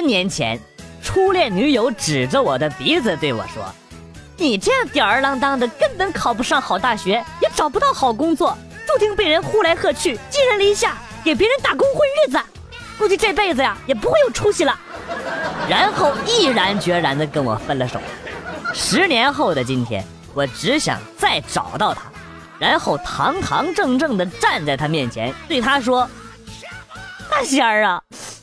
十年前，初恋女友指着我的鼻子对我说：“你这样吊儿郎当的，根本考不上好大学，也找不到好工作，注定被人呼来喝去，寄人篱下，给别人打工混日子，估计这辈子呀也不会有出息了。”然后毅然决然地跟我分了手。十年后的今天，我只想再找到他，然后堂堂正正地站在他面前，对他说：“大仙儿啊，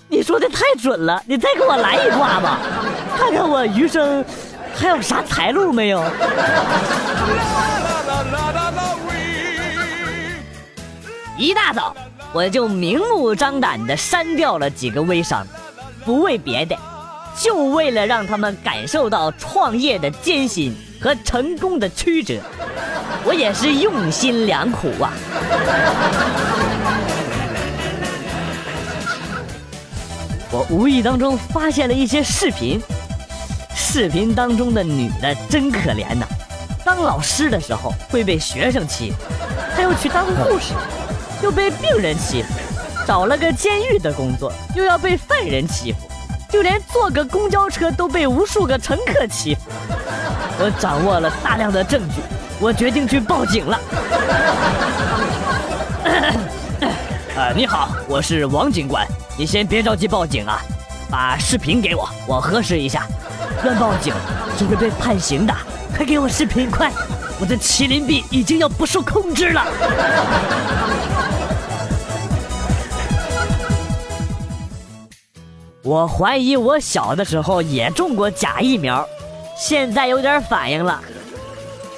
你说的太准了，你再给我来一卦吧，看看我余生还有啥财路没有。”一大早，我就明目张胆的删掉了几个微商，不为别的。就为了让他们感受到创业的艰辛和成功的曲折，我也是用心良苦啊！我无意当中发现了一些视频，视频当中的女的真可怜呐！当老师的时候会被学生欺负，她又去当护士，又被病人欺负，找了个监狱的工作，又要被犯人欺负。就连坐个公交车都被无数个乘客欺负。我掌握了大量的证据，我决定去报警了。啊，你好，我是王警官，你先别着急报警啊，把视频给我，我核实一下。乱报警就会被判刑的，快给我视频，快！我的麒麟臂已经要不受控制了。我怀疑我小的时候也中过假疫苗，现在有点反应了。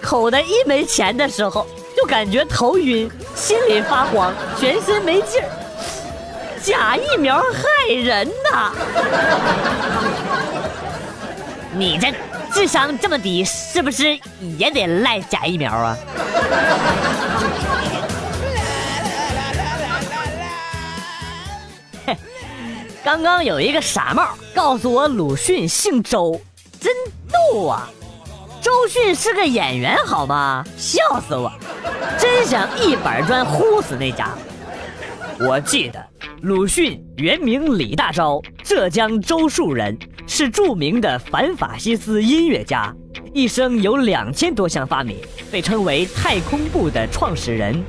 口袋一没钱的时候，就感觉头晕、心里发慌、全身没劲儿。假疫苗害人呐！你这智商这么低，是不是也得赖假疫苗啊？刚刚有一个傻帽告诉我鲁迅姓周，真逗啊！周迅是个演员好吗？笑死我！真想一板砖呼死那家伙。我记得鲁迅原名李大钊，浙江周树人，是著名的反法西斯音乐家，一生有两千多项发明，被称为太空步的创始人。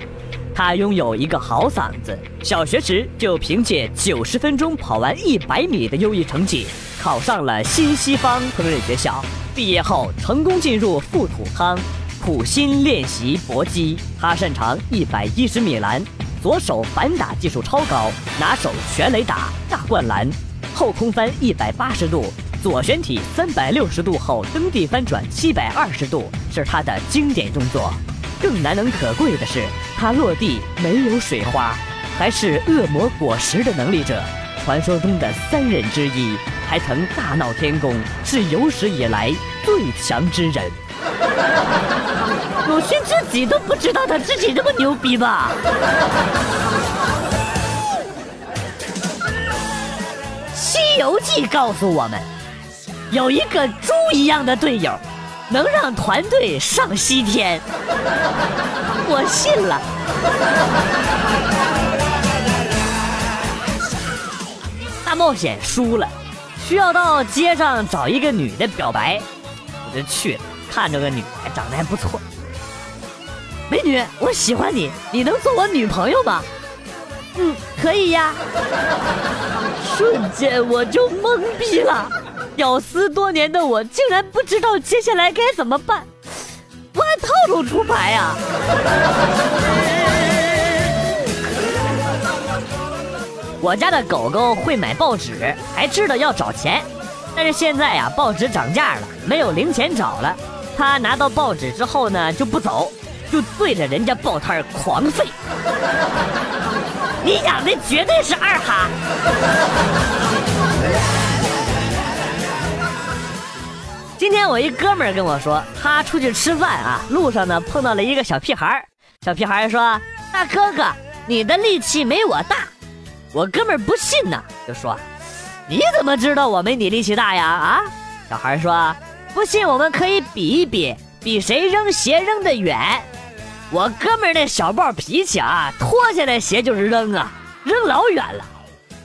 他拥有一个好嗓子，小学时就凭借九十分钟跑完一百米的优异成绩，考上了新西方烹饪学校。毕业后成功进入富土康，苦心练习搏击。他擅长一百一十米栏，左手反打技术超高，拿手全垒打、大灌篮，后空翻一百八十度，左旋体三百六十度后蹬地翻转七百二十度，是他的经典动作。更难能可贵的是，他落地没有水花，还是恶魔果实的能力者，传说中的三人之一，还曾大闹天宫，是有史以来最强之人。鲁迅自己都不知道他自己这么牛逼吧？《西游记》告诉我们，有一个猪一样的队友。能让团队上西天，我信了。大冒险输了，需要到街上找一个女的表白，我就去了。看着个女的，长得还不错。美女，我喜欢你，你能做我女朋友吗？嗯，可以呀。瞬间我就懵逼了。屌丝多年的我，竟然不知道接下来该怎么办，不按套路出牌呀！我家的狗狗会买报纸，还知道要找钱，但是现在呀，报纸涨价了，没有零钱找了。它拿到报纸之后呢，就不走，就对着人家报摊狂吠。你养的绝对是二哈！今天我一哥们儿跟我说，他出去吃饭啊，路上呢碰到了一个小屁孩儿。小屁孩说：“大哥哥，你的力气没我大。”我哥们儿不信呢，就说：“你怎么知道我没你力气大呀？”啊，小孩说：“不信我们可以比一比，比谁扔鞋扔得远。”我哥们儿那小暴脾气啊，脱下来鞋就是扔啊，扔老远了。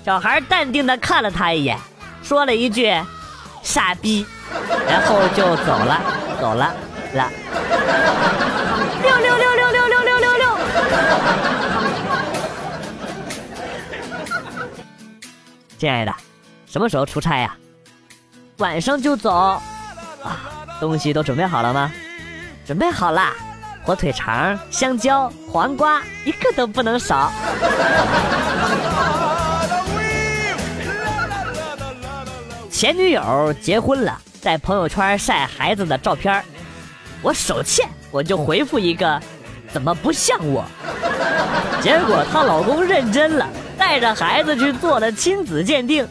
小孩淡定的看了他一眼。说了一句“傻逼”，然后就走了，走了了。六六六六六六六六六。亲爱的，什么时候出差呀？晚上就走。啊，东西都准备好了吗？准备好啦，火腿肠、香蕉、黄瓜，一个都不能少。前女友结婚了，在朋友圈晒孩子的照片我手欠，我就回复一个，怎么不像我？结果她老公认真了，带着孩子去做了亲子鉴定，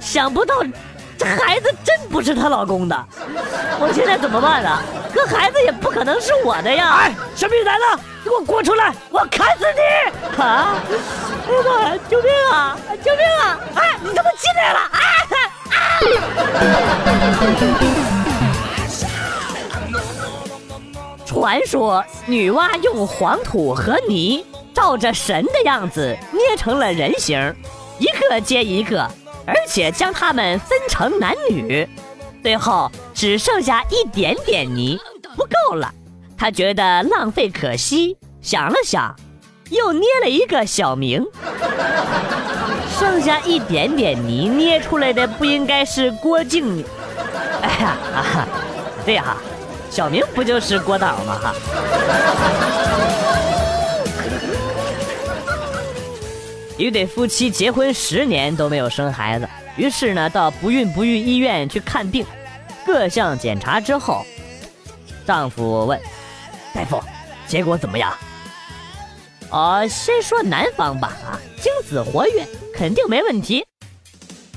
想不到。这孩子真不是她老公的，我现在怎么办呢？可孩子也不可能是我的呀！哎，小米来了，你给我滚出来！我砍死你！啊！哎呀妈呀！救命啊！救命啊！哎，你怎么进来了？啊啊！传说女娲用黄土和泥照着神的样子捏成了人形，一个接一个。而且将它们分成男女，最后只剩下一点点泥，不够了。他觉得浪费可惜，想了想，又捏了一个小明。剩下一点点泥捏出来的不应该是郭靖？哎呀啊，对哈，小明不就是郭导吗？哈。一对夫妻结婚十年都没有生孩子，于是呢，到不孕不育医院去看病。各项检查之后，丈夫问大夫：“结果怎么样？”“啊，先说男方吧，啊，精子活跃，肯定没问题。”“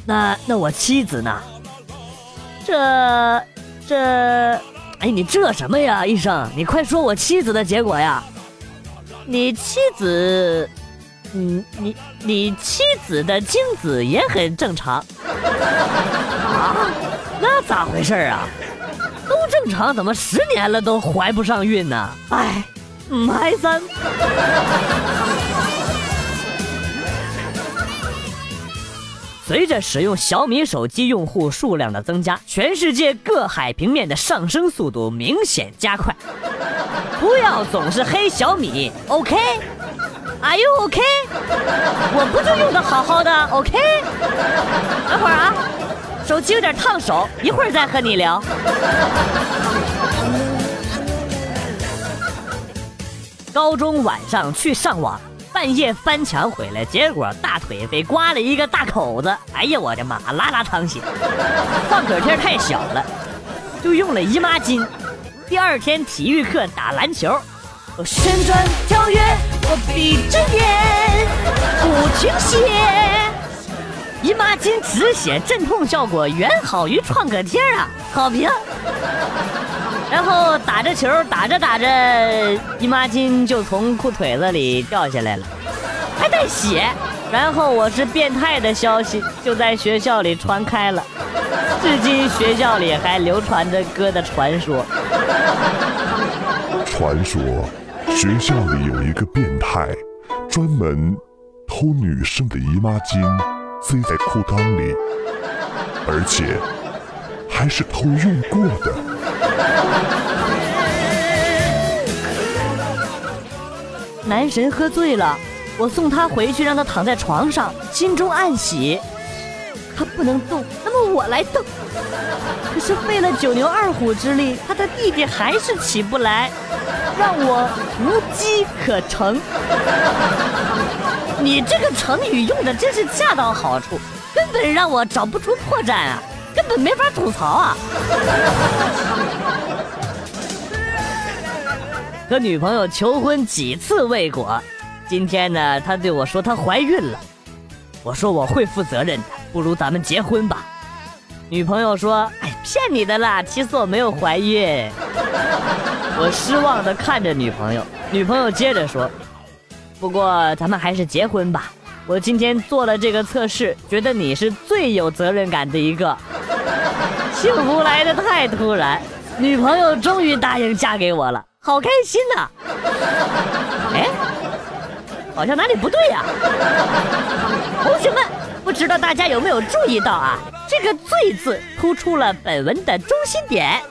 那那我妻子呢？”“这这……哎，你这什么呀，医生？你快说我妻子的结果呀！”“你妻子……”你你你妻子的精子也很正常啊？那咋回事啊？都正常，怎么十年了都怀不上孕呢？哎，唔嗨森。随着使用小米手机用户数量的增加，全世界各海平面的上升速度明显加快。不要总是黑小米，OK？Are you OK？我不就用的好好的，OK？等会儿啊，手机有点烫手，一会儿再和你聊。高中晚上去上网，半夜翻墙回来，结果大腿被刮了一个大口子。哎呀，我的妈，拉拉淌血。创可贴太小了，就用了姨妈巾。第二天体育课打篮球。旋转跳跃，我闭着眼不停歇。姨妈巾止血镇痛效果远好于创可贴啊，好评。然后打着球，打着打着，姨妈巾就从裤腿子里掉下来了，还带血。然后我是变态的消息就在学校里传开了，至今学校里还流传着哥的传说。传说。学校里有一个变态，专门偷女生的姨妈巾，塞在裤裆里，而且还是偷用过的。男神喝醉了，我送他回去，让他躺在床上，心中暗喜。他不能动，那么我来动。可是费了九牛二虎之力，他的弟弟还是起不来。让我无机可乘，你这个成语用的真是恰到好处，根本让我找不出破绽啊，根本没法吐槽啊。和女朋友求婚几次未果，今天呢，他对我说她怀孕了，我说我会负责任的，不如咱们结婚吧。女朋友说：“哎，骗你的啦，其实我没有怀孕。”我失望的看着女朋友，女朋友接着说：“不过咱们还是结婚吧。我今天做了这个测试，觉得你是最有责任感的一个。幸福来的太突然，女朋友终于答应嫁给我了，好开心呐！哎，好像哪里不对呀？同学们，不知道大家有没有注意到啊？这个“最”字突出了本文的中心点。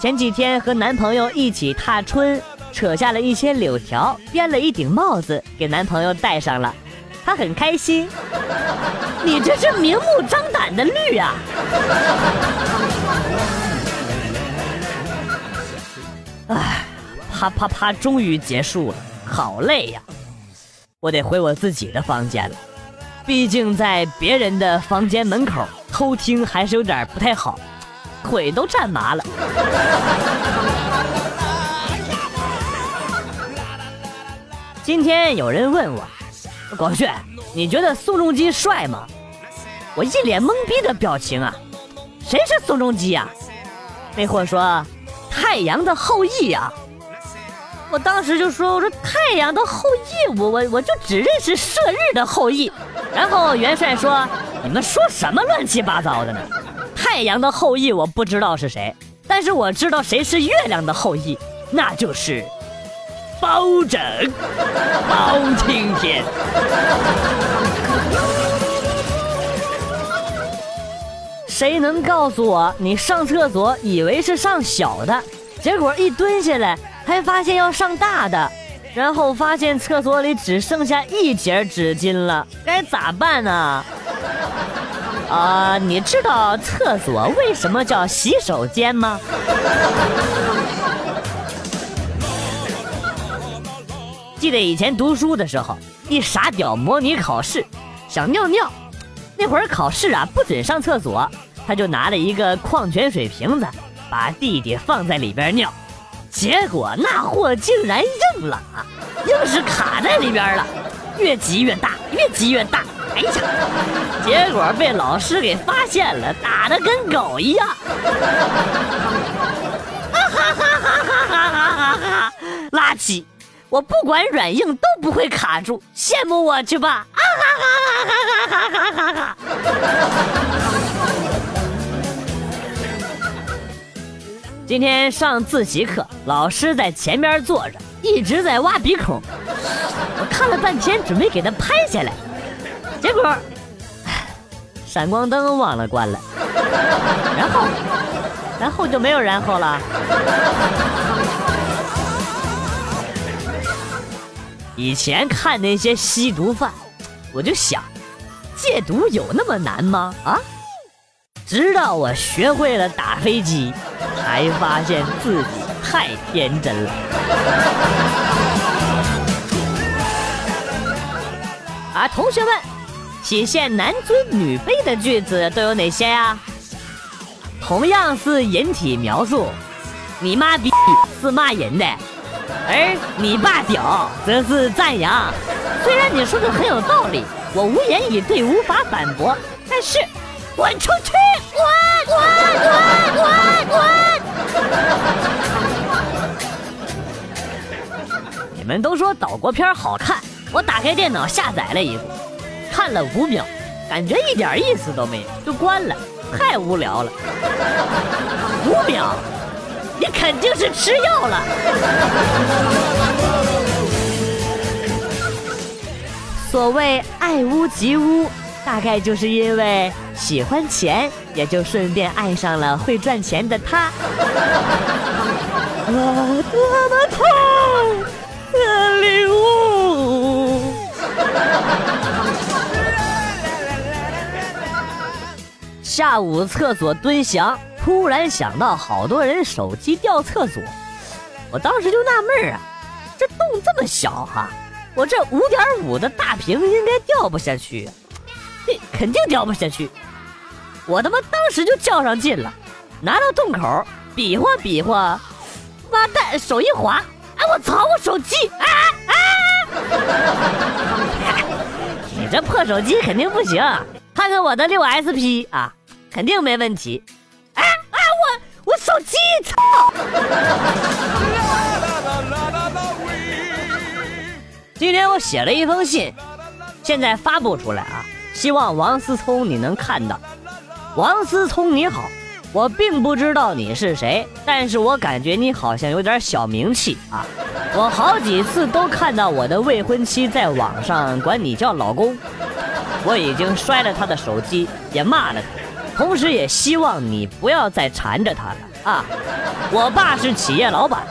前几天和男朋友一起踏春，扯下了一些柳条，编了一顶帽子给男朋友戴上了，他很开心。你这是明目张胆的绿啊！哎，啪啪啪，终于结束了，好累呀！我得回我自己的房间了，毕竟在别人的房间门口偷听还是有点不太好。腿都站麻了。今天有人问我，广炫，你觉得宋仲基帅吗？我一脸懵逼的表情啊，谁是宋仲基呀？那货说，太阳的后裔啊。我当时就说，我说太阳的后裔，我我我就只认识射日的后裔。然后元帅说，你们说什么乱七八糟的呢？太阳的后裔我不知道是谁，但是我知道谁是月亮的后裔，那就是包拯、包青天。谁能告诉我，你上厕所以为是上小的，结果一蹲下来还发现要上大的，然后发现厕所里只剩下一截纸巾了，该咋办呢？啊你知道厕所为什么叫洗手间吗？记得以前读书的时候，一傻屌模拟考试，想尿尿，那会儿考试啊不准上厕所，他就拿了一个矿泉水瓶子，把弟弟放在里边尿，结果那货竟然硬了啊，硬是卡在里边了，越挤越大，越挤越大。哎呀！结果被老师给发现了，打的跟狗一样。哈哈哈哈哈哈哈！垃圾！我不管软硬都不会卡住，羡慕我去吧！啊哈哈哈哈哈哈哈！今天上自习课，老师在前边坐着，一直在挖鼻孔。我看了半天，准备给他拍下来。结果，闪光灯忘了关了，然后，然后就没有然后了。以前看那些吸毒犯，我就想，戒毒有那么难吗？啊！直到我学会了打飞机，才发现自己太天真了。啊，同学们！体现男尊女卑的句子都有哪些呀？同样是引体描述，你妈逼是骂人的，而你爸屌则是赞扬。虽然你说的很有道理，我无言以对，无法反驳。但是，滚出去！滚滚滚滚滚！你们都说岛国片好看，我打开电脑下载了一部。看了五秒，感觉一点意思都没有，就关了，太无聊了。五秒，你肯定是吃药了。所谓爱屋及乌，大概就是因为喜欢钱，也就顺便爱上了会赚钱的他。我，多么痛下午厕所蹲翔，突然想到好多人手机掉厕所，我当时就纳闷啊，这洞这么小哈，我这五点五的大屏应该掉不下去，这肯定掉不下去。我他妈当时就较上劲了，拿到洞口比划比划，妈蛋，手一滑，哎我操，我手机啊啊！你这破手机肯定不行，看看我的六 SP 啊。肯定没问题，哎啊！我我手机，操！今天我写了一封信，现在发布出来啊！希望王思聪你能看到。王思聪你好，我并不知道你是谁，但是我感觉你好像有点小名气啊！我好几次都看到我的未婚妻在网上管你叫老公，我已经摔了她的手机，也骂了她，同时也希望你不要再缠着她了啊！我爸是企业老板，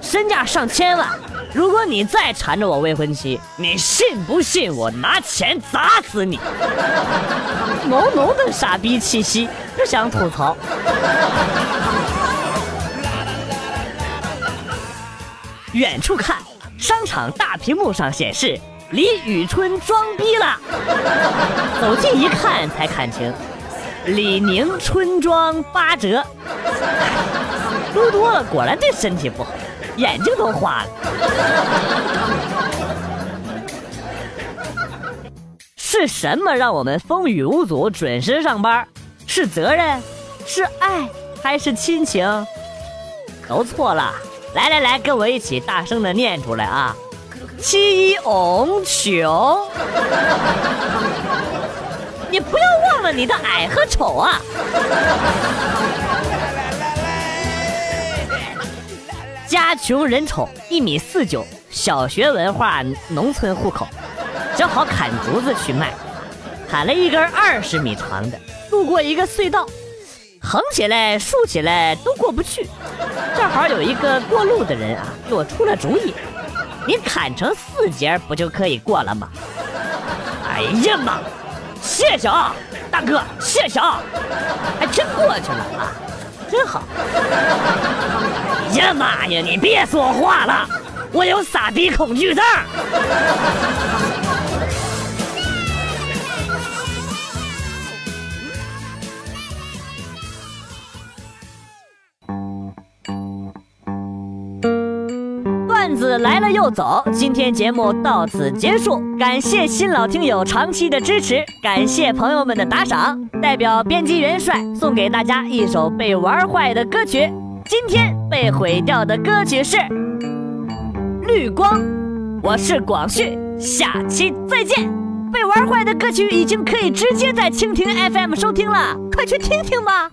身价上千万，如果你再缠着我未婚妻，你信不信我拿钱砸死你？浓浓的傻逼气息。不想吐槽。远处看，商场大屏幕上显示李宇春装逼了。走近一看，才看清，李宁春装八折。撸多了果然对身体不好，眼睛都花了。是什么让我们风雨无阻、准时上班？是责任，是爱，还是亲情？都错了。来来来，跟我一起大声的念出来啊！七翁穷，你不要问你的矮和丑啊！家穷人丑，一米四九，小学文化，农村户口，正好砍竹子去卖，砍了一根二十米长的。路过一个隧道，横起来、竖起来都过不去。正好有一个过路的人啊，给我出了主意：你砍成四节，不就可以过了吗？哎呀妈！谢谢啊，大哥，谢谢啊，还真过去了啊，真好。哎呀妈呀，你别说话了，我有傻逼恐惧症。子来了又走，今天节目到此结束，感谢新老听友长期的支持，感谢朋友们的打赏，代表编辑元帅送给大家一首被玩坏的歌曲。今天被毁掉的歌曲是《绿光》，我是广旭，下期再见。被玩坏的歌曲已经可以直接在蜻蜓 FM 收听了，快去听听吧。